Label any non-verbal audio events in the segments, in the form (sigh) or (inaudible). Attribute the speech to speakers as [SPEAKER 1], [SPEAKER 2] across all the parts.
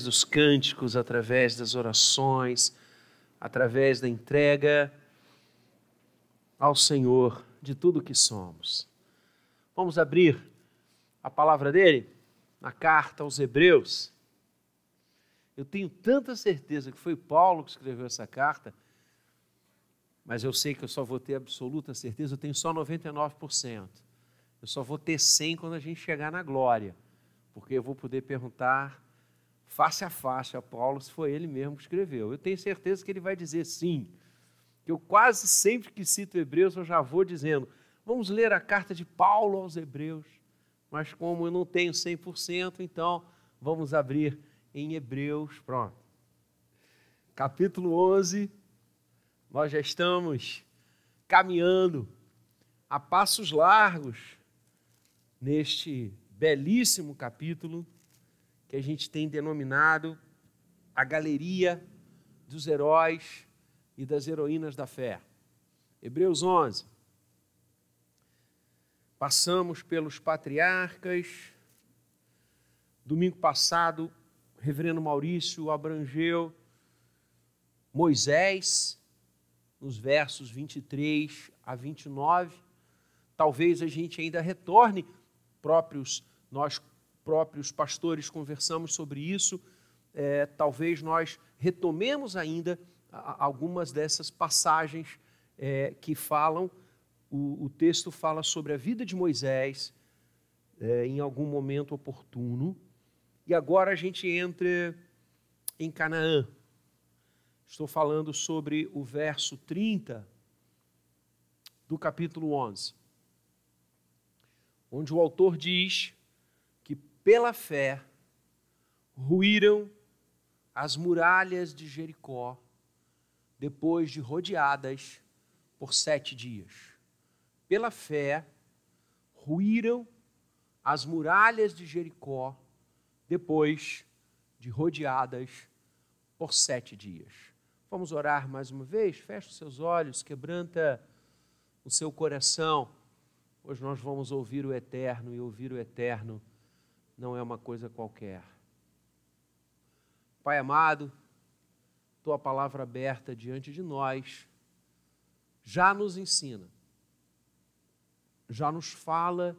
[SPEAKER 1] dos cânticos, através das orações, através da entrega ao Senhor de tudo que somos. Vamos abrir a palavra dele na carta aos Hebreus. Eu tenho tanta certeza que foi Paulo que escreveu essa carta, mas eu sei que eu só vou ter absoluta certeza, eu tenho só 99%. Eu só vou ter 100 quando a gente chegar na glória, porque eu vou poder perguntar face a face a Paulo se foi ele mesmo que escreveu. Eu tenho certeza que ele vai dizer sim. Eu quase sempre que cito Hebreus, eu já vou dizendo: vamos ler a carta de Paulo aos Hebreus. Mas como eu não tenho 100%, então vamos abrir em Hebreus. Pronto. Capítulo 11. Nós já estamos caminhando a passos largos neste belíssimo capítulo que a gente tem denominado a galeria dos heróis e das heroínas da fé. Hebreus 11. Passamos pelos patriarcas. Domingo passado, reverendo Maurício abrangeu Moisés, nos versos 23 a 29. Talvez a gente ainda retorne, próprios nós próprios pastores conversamos sobre isso. É, talvez nós retomemos ainda algumas dessas passagens é, que falam. O, o, texto fala sobre a vida de Moisés é, em algum momento oportuno. E agora a gente entra em Canaã. Estou falando sobre o verso 30 do capítulo 11, onde o autor diz pela fé, ruíram as muralhas de Jericó, depois de rodeadas por sete dias. Pela fé, ruíram as muralhas de Jericó, depois de rodeadas por sete dias. Vamos orar mais uma vez? Feche os seus olhos, quebranta o seu coração. Hoje nós vamos ouvir o Eterno e ouvir o Eterno não é uma coisa qualquer. Pai amado, tua palavra aberta diante de nós já nos ensina, já nos fala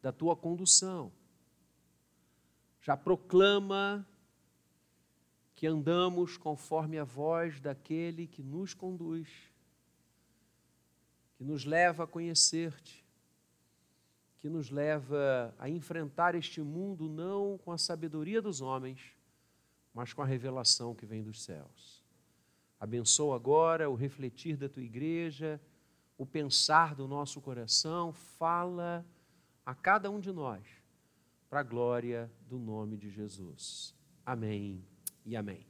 [SPEAKER 1] da tua condução, já proclama que andamos conforme a voz daquele que nos conduz, que nos leva a conhecer-te, que nos leva a enfrentar este mundo não com a sabedoria dos homens, mas com a revelação que vem dos céus. Abençoa agora o refletir da tua igreja, o pensar do nosso coração, fala a cada um de nós, para a glória do nome de Jesus. Amém e amém.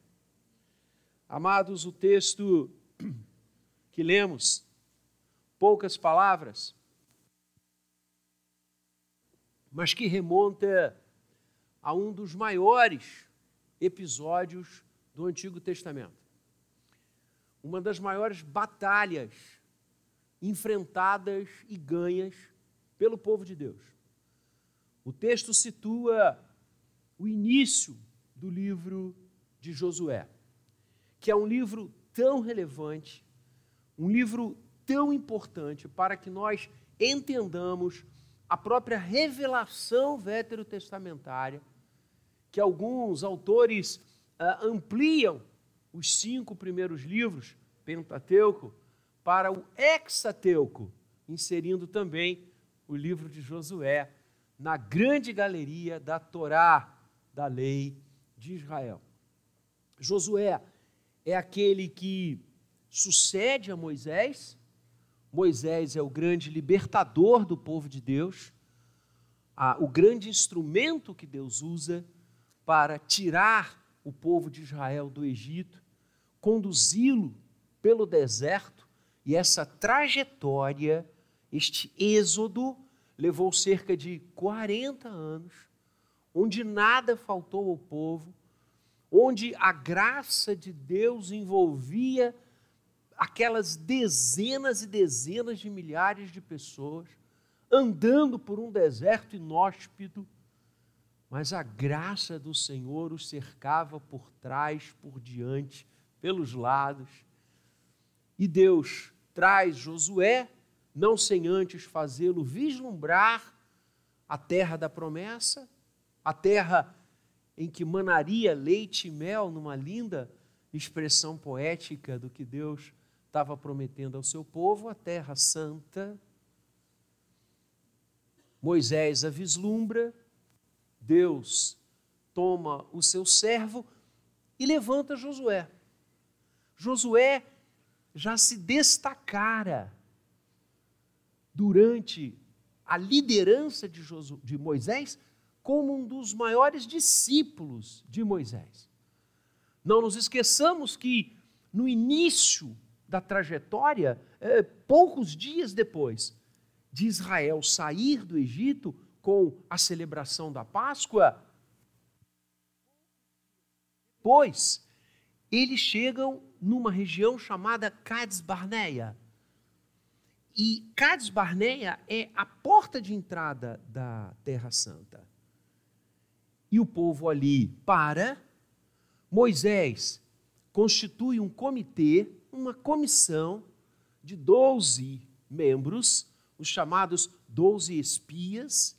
[SPEAKER 1] Amados, o texto que lemos, poucas palavras, mas que remonta a um dos maiores episódios do Antigo Testamento. Uma das maiores batalhas enfrentadas e ganhas pelo povo de Deus. O texto situa o início do livro de Josué, que é um livro tão relevante, um livro tão importante para que nós entendamos a própria revelação veterotestamentária, que alguns autores uh, ampliam os cinco primeiros livros, Pentateuco, para o Hexateuco, inserindo também o livro de Josué na grande galeria da Torá, da lei de Israel. Josué é aquele que sucede a Moisés Moisés é o grande libertador do povo de Deus, a, o grande instrumento que Deus usa para tirar o povo de Israel do Egito, conduzi-lo pelo deserto, e essa trajetória, este êxodo, levou cerca de 40 anos, onde nada faltou ao povo, onde a graça de Deus envolvia aquelas dezenas e dezenas de milhares de pessoas andando por um deserto inóspito, mas a graça do Senhor os cercava por trás, por diante, pelos lados. E Deus traz Josué, não sem antes fazê-lo vislumbrar a terra da promessa, a terra em que manaria leite e mel, numa linda expressão poética do que Deus estava prometendo ao seu povo, a terra santa. Moisés a vislumbra, Deus toma o seu servo e levanta Josué. Josué já se destacara durante a liderança de, de Moisés como um dos maiores discípulos de Moisés. Não nos esqueçamos que no início da trajetória, é, poucos dias depois de Israel sair do Egito com a celebração da Páscoa, pois eles chegam numa região chamada Cades Barneia. E Cades Barneia é a porta de entrada da Terra Santa. E o povo ali para, Moisés constitui um comitê uma comissão de 12 membros, os chamados 12 espias,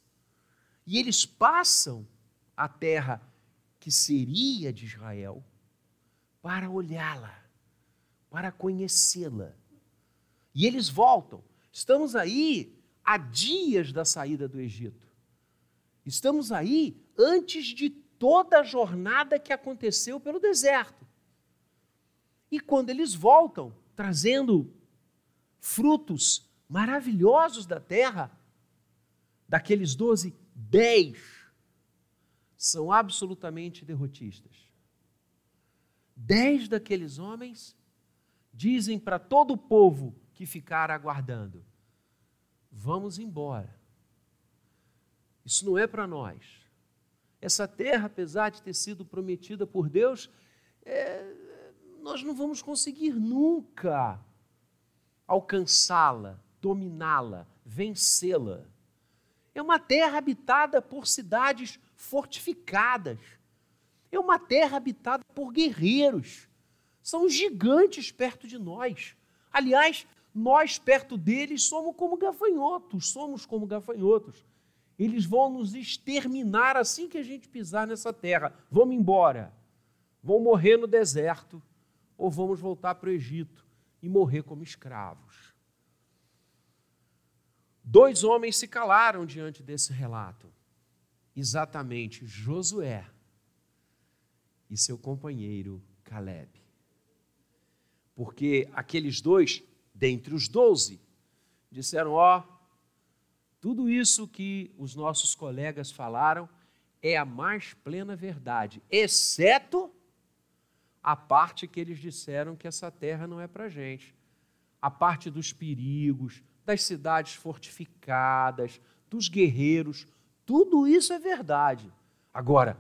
[SPEAKER 1] e eles passam a terra que seria de Israel para olhá-la, para conhecê-la. E eles voltam. Estamos aí a dias da saída do Egito. Estamos aí antes de toda a jornada que aconteceu pelo deserto. E quando eles voltam, trazendo frutos maravilhosos da terra, daqueles doze, dez são absolutamente derrotistas. Dez daqueles homens dizem para todo o povo que ficar aguardando: vamos embora. Isso não é para nós. Essa terra, apesar de ter sido prometida por Deus, é, nós não vamos conseguir nunca alcançá-la, dominá-la, vencê-la. É uma terra habitada por cidades fortificadas. É uma terra habitada por guerreiros. São gigantes perto de nós. Aliás, nós perto deles somos como gafanhotos, somos como gafanhotos. Eles vão nos exterminar assim que a gente pisar nessa terra. Vamos embora. Vão morrer no deserto ou vamos voltar para o Egito e morrer como escravos. Dois homens se calaram diante desse relato. Exatamente Josué e seu companheiro Caleb. Porque aqueles dois, dentre os doze, disseram: Ó, oh, tudo isso que os nossos colegas falaram é a mais plena verdade, exceto a parte que eles disseram que essa terra não é para gente. A parte dos perigos, das cidades fortificadas, dos guerreiros, tudo isso é verdade. Agora,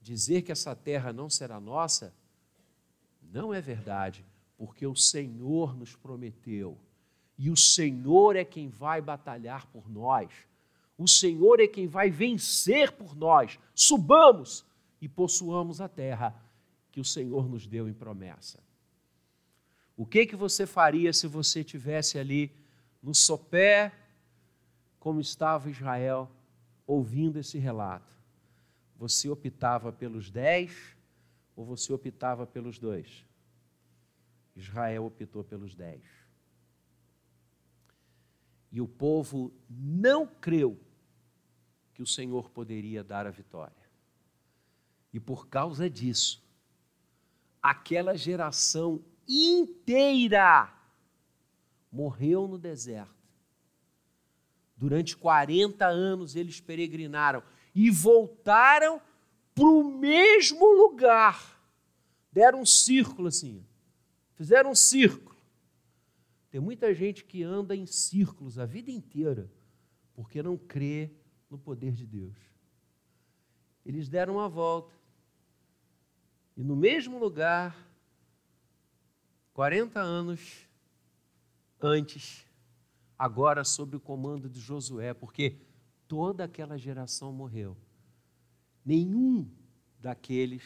[SPEAKER 1] dizer que essa terra não será nossa, não é verdade, porque o Senhor nos prometeu. E o Senhor é quem vai batalhar por nós. O Senhor é quem vai vencer por nós. Subamos e possuamos a terra que o Senhor nos deu em promessa. O que que você faria se você tivesse ali no sopé, como estava Israel, ouvindo esse relato? Você optava pelos dez ou você optava pelos dois? Israel optou pelos dez. E o povo não creu que o Senhor poderia dar a vitória. E por causa disso, aquela geração inteira morreu no deserto. Durante 40 anos eles peregrinaram e voltaram para o mesmo lugar. Deram um círculo assim, fizeram um círculo. Tem muita gente que anda em círculos a vida inteira porque não crê no poder de Deus. Eles deram uma volta e no mesmo lugar, 40 anos antes, agora sob o comando de Josué, porque toda aquela geração morreu. nenhum daqueles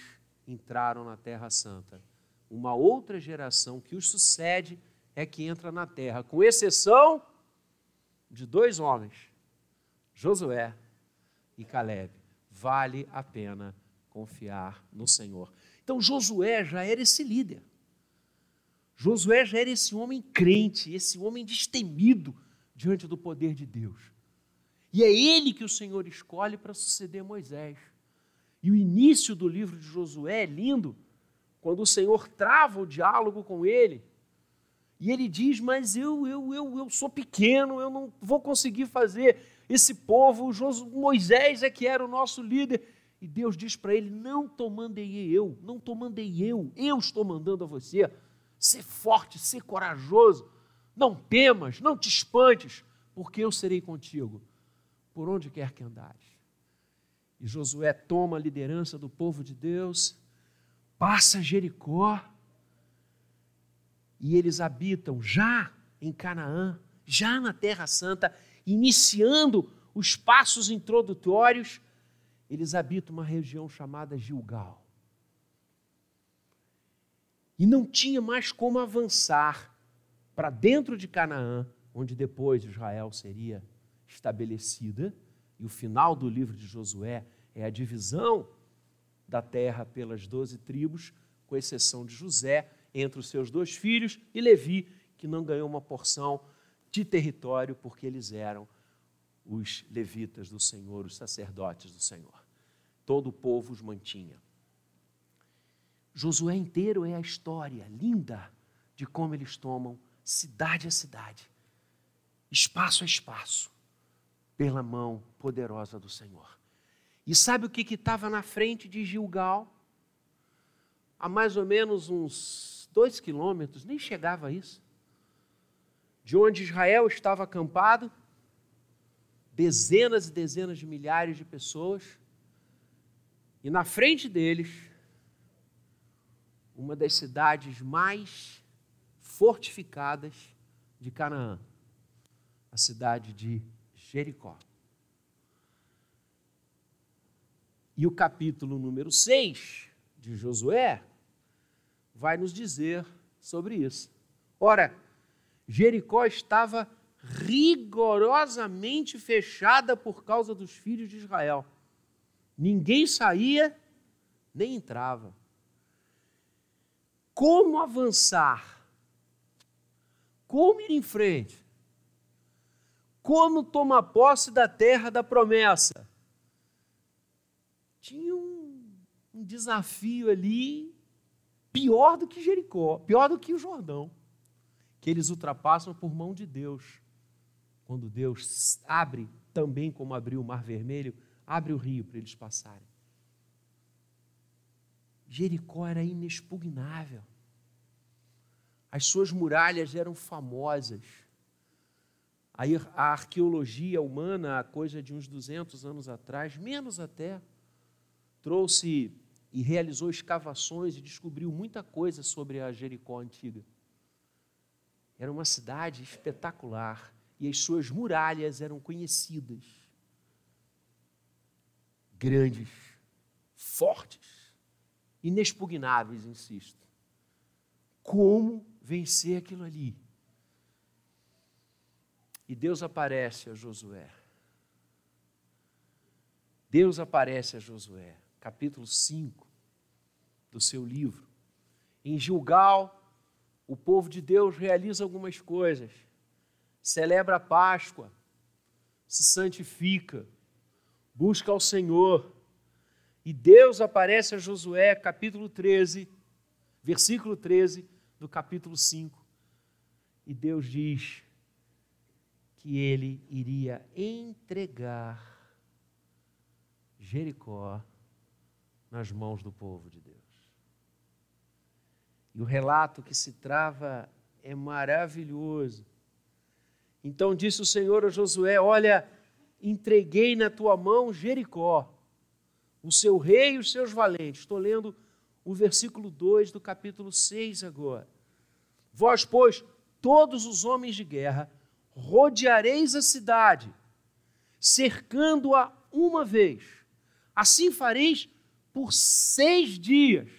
[SPEAKER 1] entraram na Terra Santa. Uma outra geração que os sucede é que entra na terra, com exceção de dois homens, Josué e Caleb. Vale a pena confiar no Senhor. Então Josué já era esse líder. Josué já era esse homem crente, esse homem destemido diante do poder de Deus. E é ele que o Senhor escolhe para suceder Moisés. E o início do livro de Josué é lindo, quando o Senhor trava o diálogo com ele. E ele diz: Mas eu, eu, eu, eu sou pequeno, eu não vou conseguir fazer esse povo. Moisés é que era o nosso líder. E Deus diz para ele: Não estou mandei eu, não estou mandei eu, eu estou mandando a você. Ser forte, ser corajoso, não temas, não te espantes, porque eu serei contigo, por onde quer que andares. E Josué toma a liderança do povo de Deus, passa Jericó, e eles habitam já em Canaã, já na Terra Santa, iniciando os passos introdutórios, eles habitam uma região chamada Gilgal. E não tinha mais como avançar para dentro de Canaã, onde depois Israel seria estabelecida e o final do livro de Josué é a divisão da terra pelas doze tribos, com exceção de José, entre os seus dois filhos, e Levi, que não ganhou uma porção de território, porque eles eram os levitas do Senhor, os sacerdotes do Senhor. Todo o povo os mantinha. Josué inteiro é a história linda de como eles tomam cidade a cidade, espaço a espaço, pela mão poderosa do Senhor. E sabe o que estava na frente de Gilgal? A mais ou menos uns dois quilômetros, nem chegava a isso. De onde Israel estava acampado, dezenas e dezenas de milhares de pessoas, e na frente deles, uma das cidades mais fortificadas de Canaã, a cidade de Jericó. E o capítulo número 6 de Josué vai nos dizer sobre isso. Ora, Jericó estava rigorosamente fechada por causa dos filhos de Israel. Ninguém saía nem entrava. Como avançar? Como ir em frente? como tomar posse da terra da promessa. Tinha um, um desafio ali pior do que Jericó, pior do que o Jordão, que eles ultrapassam por mão de Deus. Quando Deus abre, também como abriu o Mar Vermelho, abre o rio para eles passarem. Jericó era inexpugnável. As suas muralhas eram famosas a arqueologia humana, a coisa de uns 200 anos atrás, menos até, trouxe e realizou escavações e descobriu muita coisa sobre a Jericó antiga. Era uma cidade espetacular e as suas muralhas eram conhecidas. Grandes, fortes, inexpugnáveis, insisto. Como vencer aquilo ali? E Deus aparece a Josué. Deus aparece a Josué, capítulo 5 do seu livro. Em Gilgal, o povo de Deus realiza algumas coisas. Celebra a Páscoa, se santifica, busca ao Senhor. E Deus aparece a Josué, capítulo 13, versículo 13 do capítulo 5. E Deus diz: que ele iria entregar Jericó nas mãos do povo de Deus. E o relato que se trava é maravilhoso. Então disse o Senhor a Josué: Olha, entreguei na tua mão Jericó, o seu rei e os seus valentes. Estou lendo o versículo 2 do capítulo 6 agora. Vós, pois, todos os homens de guerra, rodeareis a cidade, cercando-a uma vez, Assim fareis por seis dias.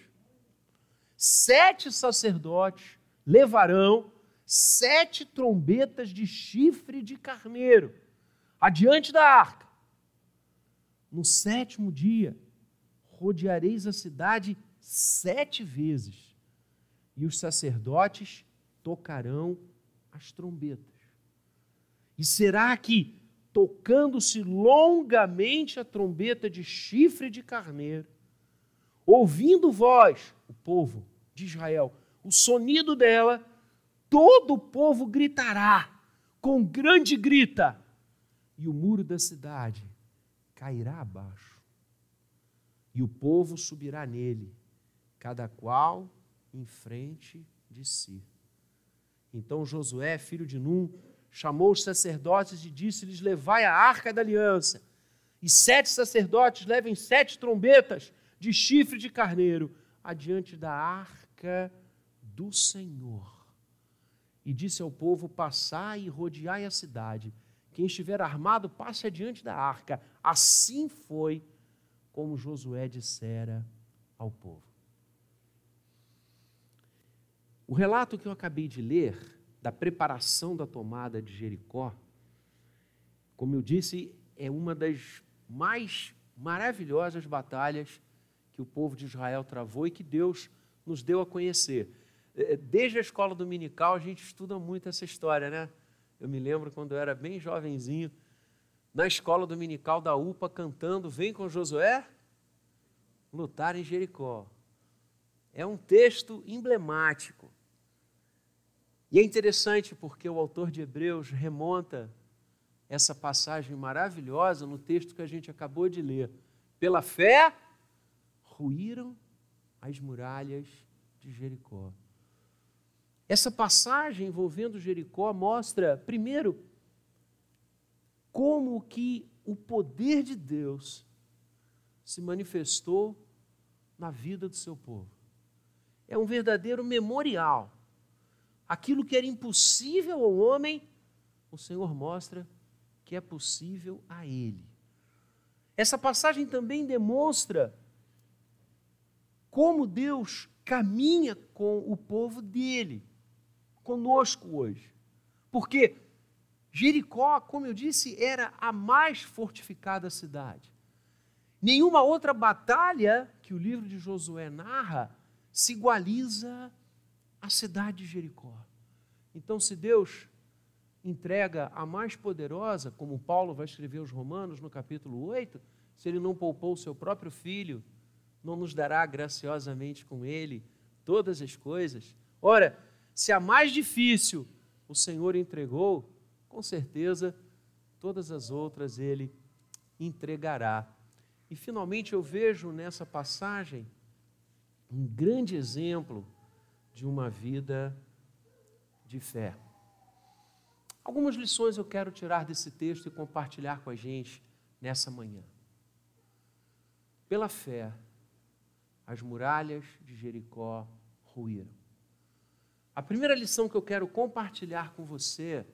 [SPEAKER 1] Sete sacerdotes levarão sete trombetas de chifre de carneiro adiante da arca. No sétimo dia, rodeareis a cidade sete vezes, e os sacerdotes tocarão as trombetas. E será que, tocando-se longamente a trombeta de chifre de carneiro, ouvindo vós, o povo de Israel, o sonido dela, todo o povo gritará com grande grita, e o muro da cidade cairá abaixo, e o povo subirá nele, cada qual em frente de si. Então Josué, filho de Num, chamou os sacerdotes e disse-lhes: Levai a arca da aliança. E sete sacerdotes levem sete trombetas de chifre de carneiro adiante da arca do Senhor. E disse ao povo: Passai e rodeai a cidade. Quem estiver armado, passe adiante da arca. Assim foi como Josué dissera ao povo. O relato que eu acabei de ler, da preparação da tomada de Jericó, como eu disse, é uma das mais maravilhosas batalhas que o povo de Israel travou e que Deus nos deu a conhecer. É, desde a escola dominical a gente estuda muito essa história, né? Eu me lembro quando eu era bem jovenzinho, na escola dominical da UPA, cantando Vem com Josué lutar em Jericó. É um texto emblemático. E é interessante porque o autor de Hebreus remonta essa passagem maravilhosa no texto que a gente acabou de ler. Pela fé, ruíram as muralhas de Jericó. Essa passagem envolvendo Jericó mostra, primeiro, como que o poder de Deus se manifestou na vida do seu povo. É um verdadeiro memorial Aquilo que era impossível ao homem, o Senhor mostra que é possível a ele. Essa passagem também demonstra como Deus caminha com o povo dele, conosco hoje. Porque Jericó, como eu disse, era a mais fortificada cidade. Nenhuma outra batalha que o livro de Josué narra se igualiza a cidade de Jericó. Então, se Deus entrega a mais poderosa, como Paulo vai escrever aos Romanos no capítulo 8, se ele não poupou o seu próprio filho, não nos dará graciosamente com ele todas as coisas? Ora, se a mais difícil o Senhor entregou, com certeza todas as outras ele entregará. E finalmente eu vejo nessa passagem um grande exemplo de uma vida de fé. Algumas lições eu quero tirar desse texto e compartilhar com a gente nessa manhã. Pela fé, as muralhas de Jericó ruíram. A primeira lição que eu quero compartilhar com você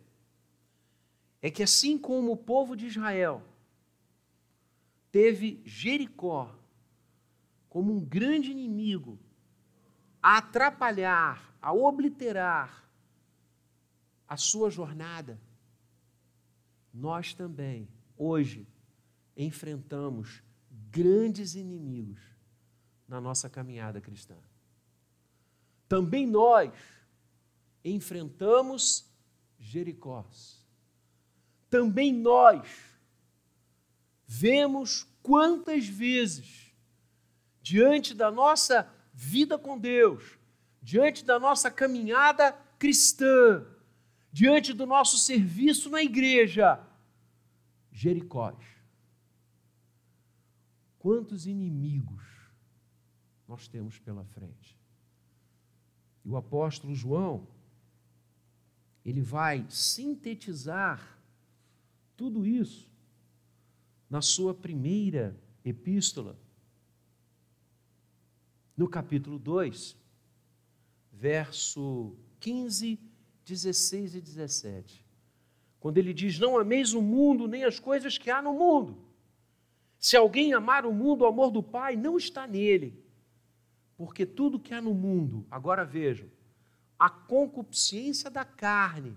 [SPEAKER 1] é que, assim como o povo de Israel teve Jericó como um grande inimigo a atrapalhar, a obliterar a sua jornada, nós também, hoje, enfrentamos grandes inimigos na nossa caminhada cristã. Também nós enfrentamos Jericós. Também nós vemos quantas vezes, diante da nossa vida com Deus, diante da nossa caminhada cristã, diante do nosso serviço na igreja, Jericós. Quantos inimigos nós temos pela frente? E o apóstolo João, ele vai sintetizar tudo isso na sua primeira epístola, no capítulo 2, verso 15, 16 e 17. Quando ele diz: Não ameis o mundo, nem as coisas que há no mundo. Se alguém amar o mundo, o amor do Pai não está nele. Porque tudo que há no mundo, agora vejam, a concupiscência da carne,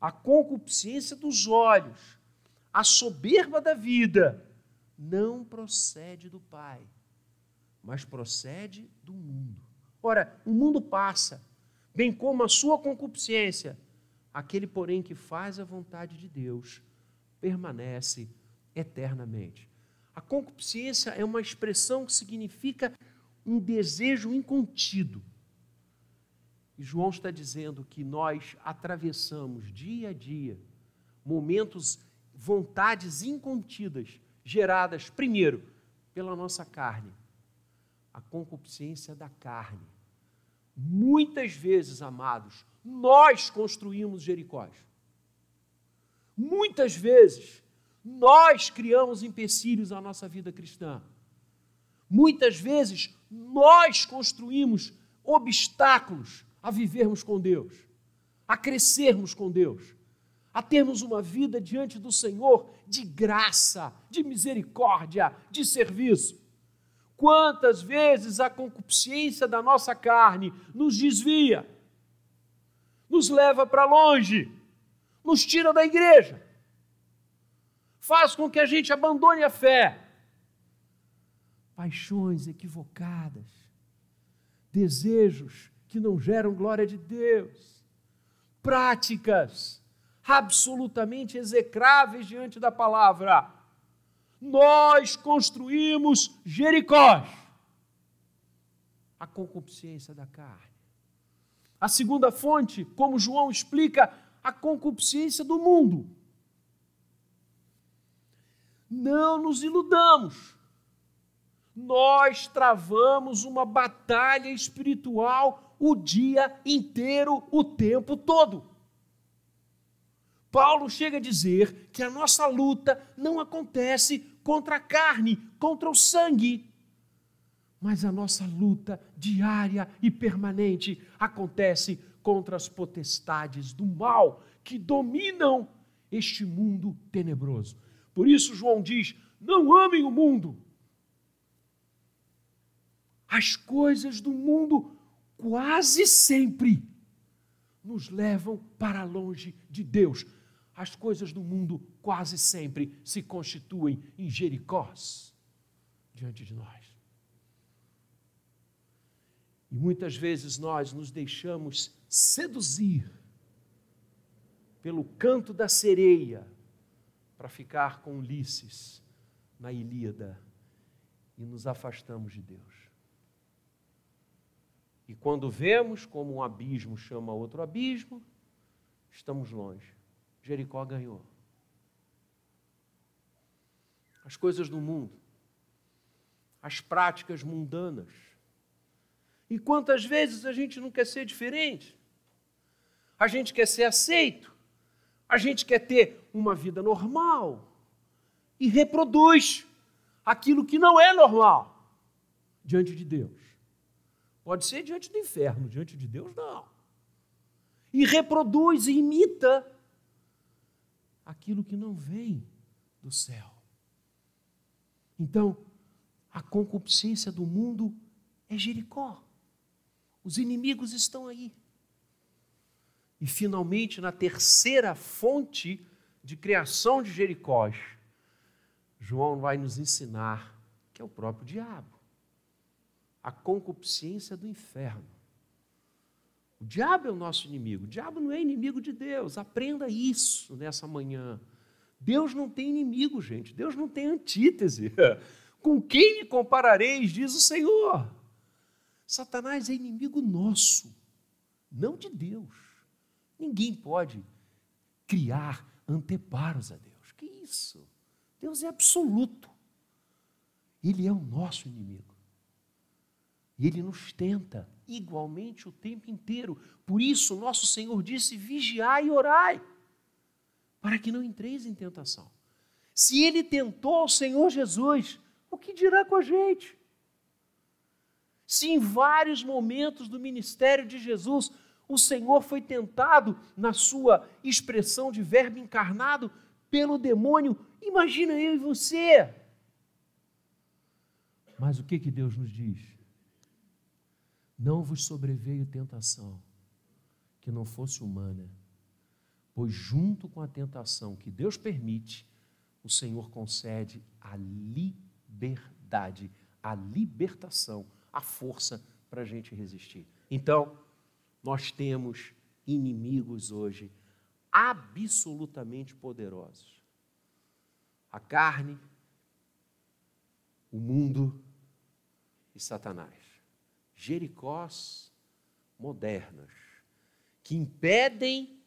[SPEAKER 1] a concupiscência dos olhos, a soberba da vida, não procede do Pai, mas procede do mundo. Ora, o mundo passa, bem como a sua concupiscência. Aquele, porém, que faz a vontade de Deus, permanece eternamente. A concupiscência é uma expressão que significa um desejo incontido. E João está dizendo que nós atravessamos dia a dia momentos, vontades incontidas, geradas, primeiro, pela nossa carne, a concupiscência da carne. Muitas vezes, amados, nós construímos Jericós. Muitas vezes, nós criamos empecilhos à nossa vida cristã. Muitas vezes, nós construímos obstáculos a vivermos com Deus, a crescermos com Deus, a termos uma vida diante do Senhor de graça, de misericórdia, de serviço. Quantas vezes a concupiscência da nossa carne nos desvia, nos leva para longe, nos tira da igreja, faz com que a gente abandone a fé. Paixões equivocadas, desejos que não geram glória de Deus, práticas absolutamente execráveis diante da palavra. Nós construímos Jericó, a concupiscência da carne. A segunda fonte, como João explica, a concupiscência do mundo. Não nos iludamos. Nós travamos uma batalha espiritual o dia inteiro, o tempo todo. Paulo chega a dizer que a nossa luta não acontece contra a carne, contra o sangue, mas a nossa luta diária e permanente acontece contra as potestades do mal que dominam este mundo tenebroso. Por isso, João diz: não amem o mundo. As coisas do mundo quase sempre nos levam para longe de Deus. As coisas do mundo quase sempre se constituem em Jericós diante de nós. E muitas vezes nós nos deixamos seduzir pelo canto da sereia para ficar com Ulisses na Ilíada e nos afastamos de Deus. E quando vemos como um abismo chama outro abismo, estamos longe. Jericó ganhou. As coisas do mundo, as práticas mundanas. E quantas vezes a gente não quer ser diferente? A gente quer ser aceito. A gente quer ter uma vida normal e reproduz aquilo que não é normal diante de Deus. Pode ser diante do inferno, diante de Deus, não. E reproduz e imita aquilo que não vem do céu. Então, a concupiscência do mundo é Jericó. Os inimigos estão aí. E finalmente, na terceira fonte de criação de Jericó, João vai nos ensinar que é o próprio diabo a concupiscência do inferno. O diabo é o nosso inimigo. O diabo não é inimigo de Deus. Aprenda isso nessa manhã. Deus não tem inimigo, gente. Deus não tem antítese. (laughs) Com quem me comparareis, diz o Senhor. Satanás é inimigo nosso, não de Deus. Ninguém pode criar anteparos a Deus. Que isso? Deus é absoluto. Ele é o nosso inimigo. E ele nos tenta igualmente o tempo inteiro. Por isso, nosso Senhor disse: vigiai e orai, para que não entreis em tentação. Se ele tentou o Senhor Jesus, o que dirá com a gente? Se em vários momentos do ministério de Jesus o Senhor foi tentado na sua expressão de verbo encarnado pelo demônio, imagina eu e você. Mas o que, que Deus nos diz? Não vos sobreveio tentação que não fosse humana, pois junto com a tentação que Deus permite, o Senhor concede a liberdade, a libertação, a força para a gente resistir. Então, nós temos inimigos hoje absolutamente poderosos. A carne, o mundo e Satanás. Jericós modernas que impedem,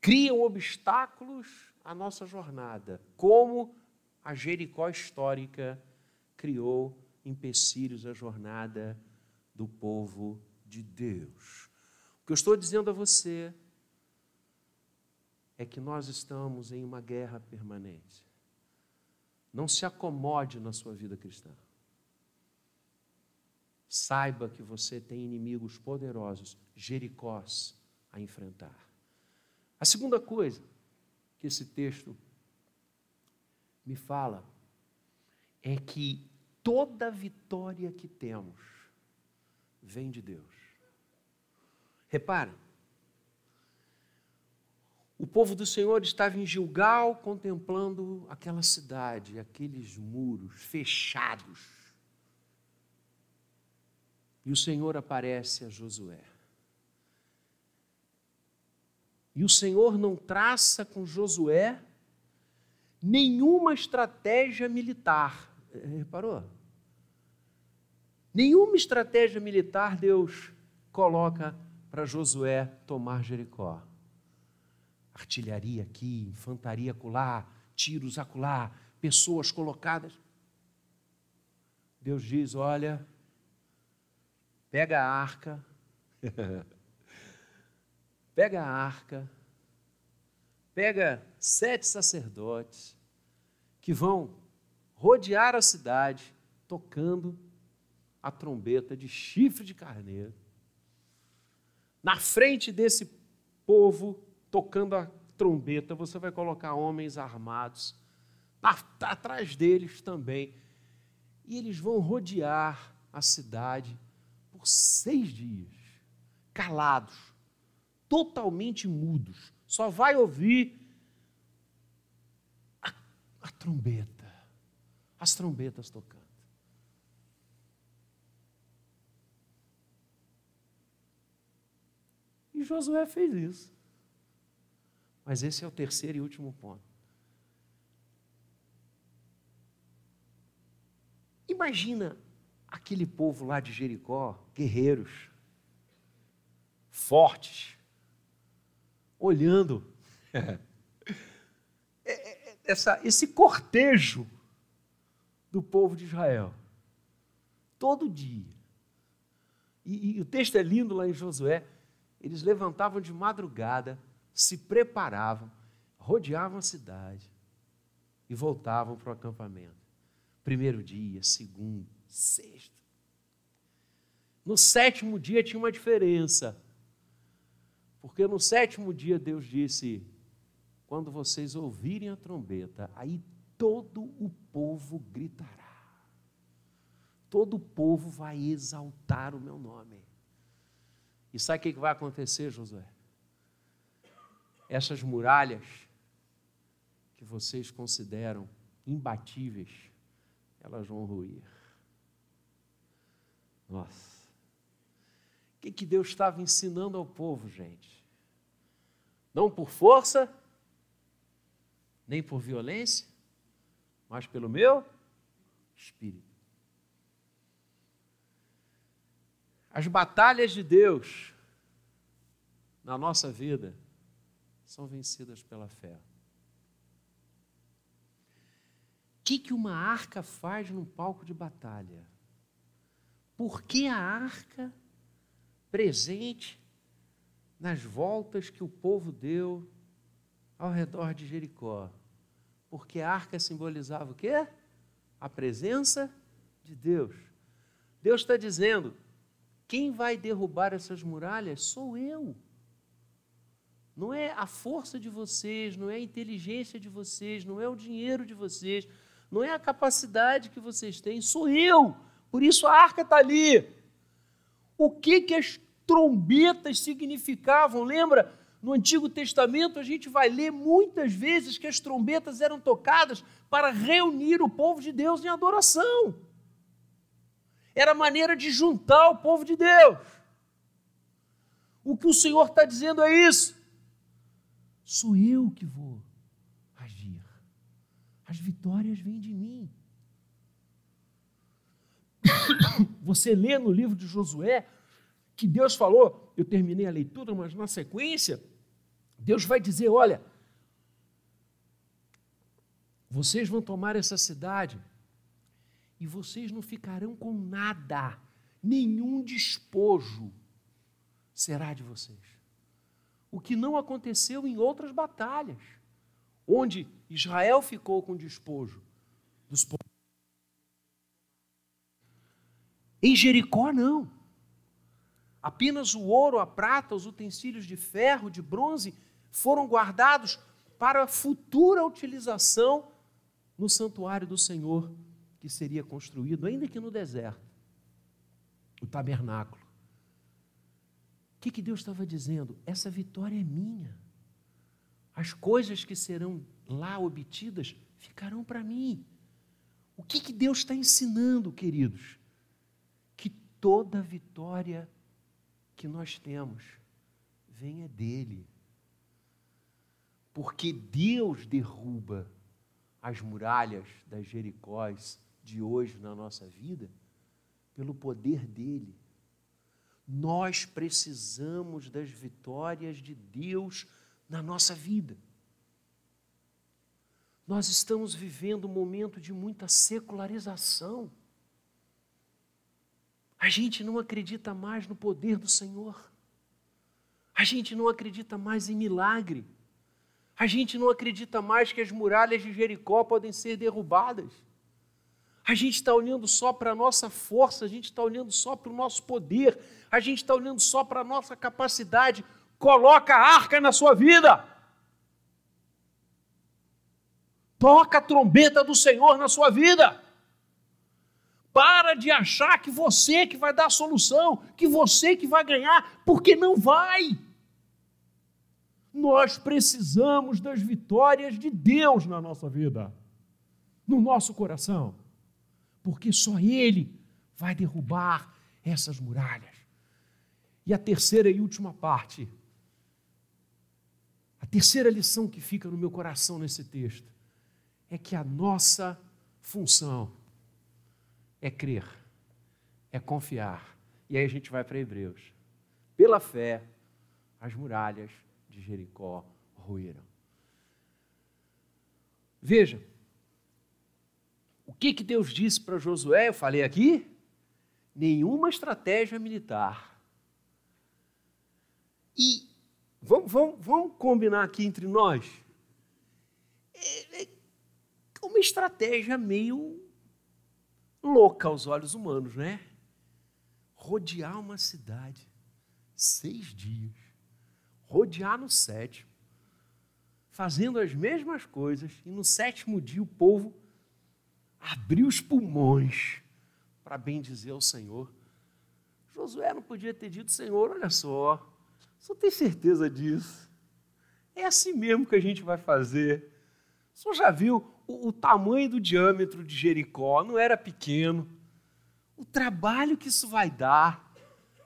[SPEAKER 1] criam obstáculos à nossa jornada, como a Jericó histórica criou empecilhos à jornada do povo de Deus. O que eu estou dizendo a você é que nós estamos em uma guerra permanente. Não se acomode na sua vida cristã. Saiba que você tem inimigos poderosos, Jericós, a enfrentar. A segunda coisa que esse texto me fala é que toda vitória que temos vem de Deus. Repare, o povo do Senhor estava em Gilgal contemplando aquela cidade, aqueles muros fechados. E o Senhor aparece a Josué. E o Senhor não traça com Josué nenhuma estratégia militar. É, reparou? Nenhuma estratégia militar Deus coloca para Josué tomar Jericó. Artilharia aqui, infantaria acolá, tiros acolá, pessoas colocadas. Deus diz: olha, pega a arca, (laughs) pega a arca, pega sete sacerdotes que vão rodear a cidade tocando a trombeta de chifre de carneiro. Na frente desse povo, tocando a trombeta, você vai colocar homens armados, atrás deles também. E eles vão rodear a cidade por seis dias, calados, totalmente mudos. Só vai ouvir a, a trombeta, as trombetas tocando. E Josué fez isso. Mas esse é o terceiro e último ponto. Imagina aquele povo lá de Jericó, guerreiros, fortes, olhando (laughs) é, é, essa, esse cortejo do povo de Israel, todo dia. E, e o texto é lindo lá em Josué eles levantavam de madrugada, se preparavam, rodeavam a cidade e voltavam para o acampamento. Primeiro dia, segundo, sexto. No sétimo dia tinha uma diferença. Porque no sétimo dia Deus disse: quando vocês ouvirem a trombeta, aí todo o povo gritará. Todo o povo vai exaltar o meu nome. E sabe o que vai acontecer, Josué? Essas muralhas que vocês consideram imbatíveis, elas vão ruir. Nossa. O que, que Deus estava ensinando ao povo, gente? Não por força, nem por violência, mas pelo meu espírito. As batalhas de Deus na nossa vida são vencidas pela fé. O que, que uma arca faz num palco de batalha? Por que a arca presente nas voltas que o povo deu ao redor de Jericó? Porque a arca simbolizava o quê? A presença de Deus. Deus está dizendo: quem vai derrubar essas muralhas sou eu. Não é a força de vocês, não é a inteligência de vocês, não é o dinheiro de vocês, não é a capacidade que vocês têm, sou eu. Por isso a arca está ali. O que, que as trombetas significavam? Lembra? No Antigo Testamento, a gente vai ler muitas vezes que as trombetas eram tocadas para reunir o povo de Deus em adoração. Era maneira de juntar o povo de Deus. O que o Senhor está dizendo é isso. Sou eu que vou agir. As vitórias vêm de mim. Você lê no livro de Josué que Deus falou, eu terminei a leitura, mas na sequência, Deus vai dizer: olha, vocês vão tomar essa cidade e vocês não ficarão com nada, nenhum despojo será de vocês. O que não aconteceu em outras batalhas, onde Israel ficou com despojo dos povos. Em Jericó, não. Apenas o ouro, a prata, os utensílios de ferro, de bronze foram guardados para futura utilização no santuário do Senhor que seria construído, ainda que no deserto o tabernáculo. O que, que Deus estava dizendo? Essa vitória é minha. As coisas que serão lá obtidas ficarão para mim. O que, que Deus está ensinando, queridos? Toda vitória que nós temos venha dele. Porque Deus derruba as muralhas das Jericós de hoje na nossa vida pelo poder dele. Nós precisamos das vitórias de Deus na nossa vida. Nós estamos vivendo um momento de muita secularização. A gente não acredita mais no poder do Senhor. A gente não acredita mais em milagre. A gente não acredita mais que as muralhas de Jericó podem ser derrubadas. A gente está olhando só para a nossa força, a gente está olhando só para o nosso poder, a gente está olhando só para a nossa capacidade. Coloca a arca na sua vida. Toca a trombeta do Senhor na sua vida. Para de achar que você que vai dar a solução, que você que vai ganhar, porque não vai. Nós precisamos das vitórias de Deus na nossa vida, no nosso coração, porque só Ele vai derrubar essas muralhas. E a terceira e última parte, a terceira lição que fica no meu coração nesse texto, é que a nossa função é crer, é confiar. E aí a gente vai para Hebreus. Pela fé, as muralhas de Jericó ruíram. Veja, o que, que Deus disse para Josué? Eu falei aqui? Nenhuma estratégia militar. E vamos, vamos, vamos combinar aqui entre nós? É, é uma estratégia meio louca aos olhos humanos, né? Rodear uma cidade seis dias, rodear no sétimo, fazendo as mesmas coisas, e no sétimo dia o povo abriu os pulmões para bem dizer ao Senhor. Josué não podia ter dito, Senhor, olha só, só tem certeza disso. É assim mesmo que a gente vai fazer. O senhor já viu o, o tamanho do diâmetro de Jericó não era pequeno. O trabalho que isso vai dar,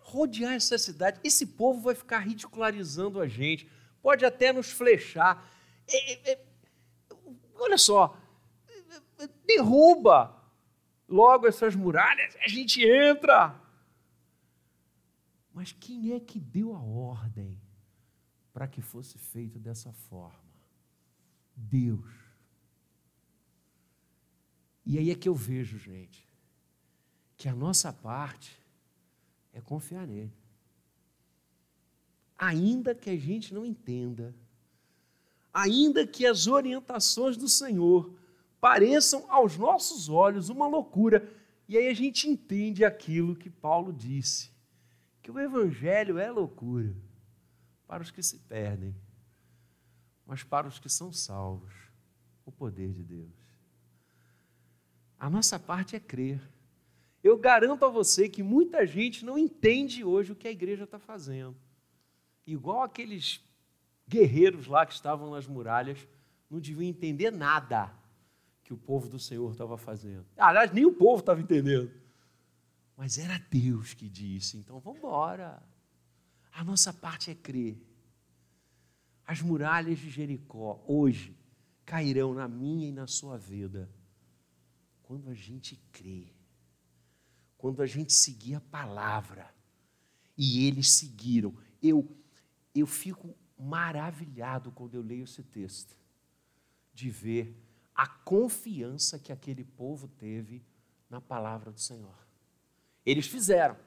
[SPEAKER 1] rodear essa cidade, esse povo vai ficar ridicularizando a gente, pode até nos flechar. É, é, é, olha só, derruba logo essas muralhas, a gente entra. Mas quem é que deu a ordem para que fosse feito dessa forma? Deus. E aí é que eu vejo, gente, que a nossa parte é confiar nele. Ainda que a gente não entenda, ainda que as orientações do Senhor pareçam aos nossos olhos uma loucura, e aí a gente entende aquilo que Paulo disse, que o Evangelho é loucura para os que se perdem, mas para os que são salvos, o poder de Deus. A nossa parte é crer, Eu garanto a você que muita gente não entende hoje o que a igreja está fazendo. Igual aqueles guerreiros lá que estavam nas muralhas, não deviam entender nada que o povo do Senhor estava fazendo. Aliás, nem o povo estava entendendo. Mas era Deus que disse: então vamos embora. A nossa parte é crer. As muralhas de Jericó, hoje, cairão na minha e na sua vida quando a gente crê quando a gente seguir a palavra. E eles seguiram. Eu, eu fico maravilhado quando eu leio esse texto, de ver a confiança que aquele povo teve na palavra do Senhor. Eles fizeram.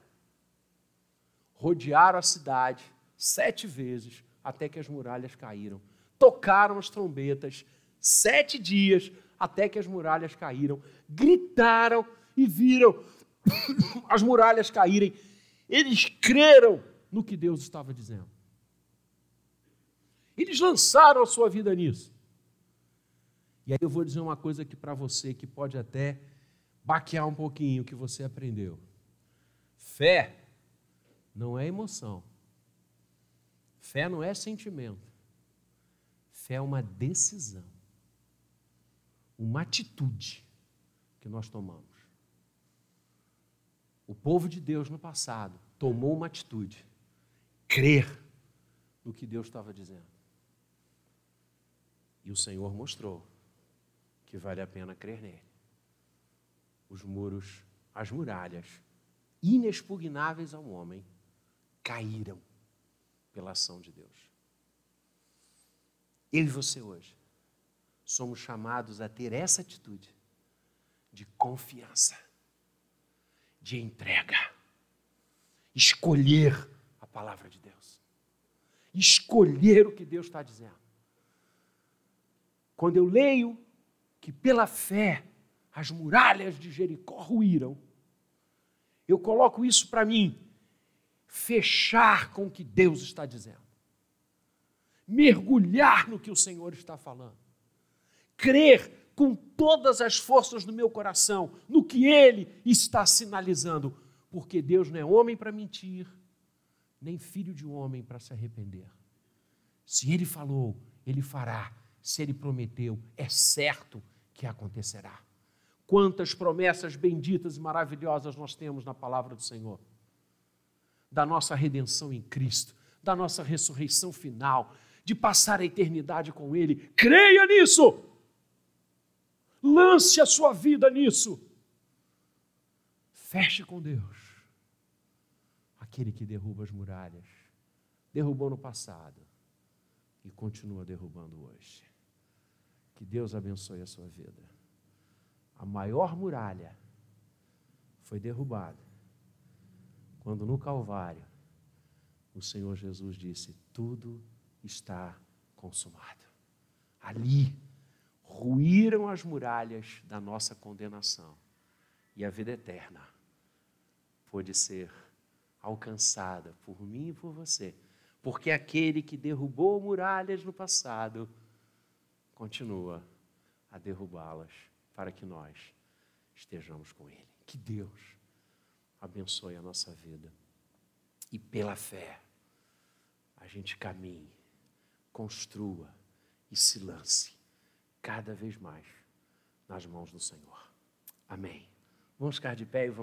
[SPEAKER 1] Rodearam a cidade sete vezes até que as muralhas caíram. Tocaram as trombetas sete dias até que as muralhas caíram. Gritaram e viram (coughs) as muralhas caírem. Eles creram no que Deus estava dizendo. Eles lançaram a sua vida nisso. E aí eu vou dizer uma coisa aqui para você que pode até baquear um pouquinho o que você aprendeu. Fé não é emoção. Fé não é sentimento. Fé é uma decisão. Uma atitude que nós tomamos. O povo de Deus no passado tomou uma atitude, crer no que Deus estava dizendo. E o Senhor mostrou que vale a pena crer nele. Os muros, as muralhas, inexpugnáveis ao homem, caíram pela ação de Deus. Eu e você hoje somos chamados a ter essa atitude de confiança de entrega. Escolher a palavra de Deus. Escolher o que Deus está dizendo. Quando eu leio que pela fé as muralhas de Jericó ruíram, eu coloco isso para mim, fechar com o que Deus está dizendo, mergulhar no que o Senhor está falando, crer com todas as forças do meu coração no que Ele está sinalizando, porque Deus não é homem para mentir, nem filho de homem para se arrepender. Se Ele falou, Ele fará. Se Ele prometeu, é certo que acontecerá. Quantas promessas benditas e maravilhosas nós temos na palavra do Senhor, da nossa redenção em Cristo, da nossa ressurreição final, de passar a eternidade com Ele. Creia nisso! Lance a sua vida nisso. Feche com Deus. Aquele que derruba as muralhas. Derrubou no passado e continua derrubando hoje. Que Deus abençoe a sua vida. A maior muralha foi derrubada quando no Calvário o Senhor Jesus disse: Tudo está consumado. Ali ruíram as muralhas da nossa condenação e a vida eterna pôde ser alcançada por mim e por você, porque aquele que derrubou muralhas no passado continua a derrubá-las para que nós estejamos com Ele. Que Deus abençoe a nossa vida e pela fé a gente caminhe, construa e se lance cada vez mais nas mãos do Senhor. Amém. Vamos ficar de pé e vamos.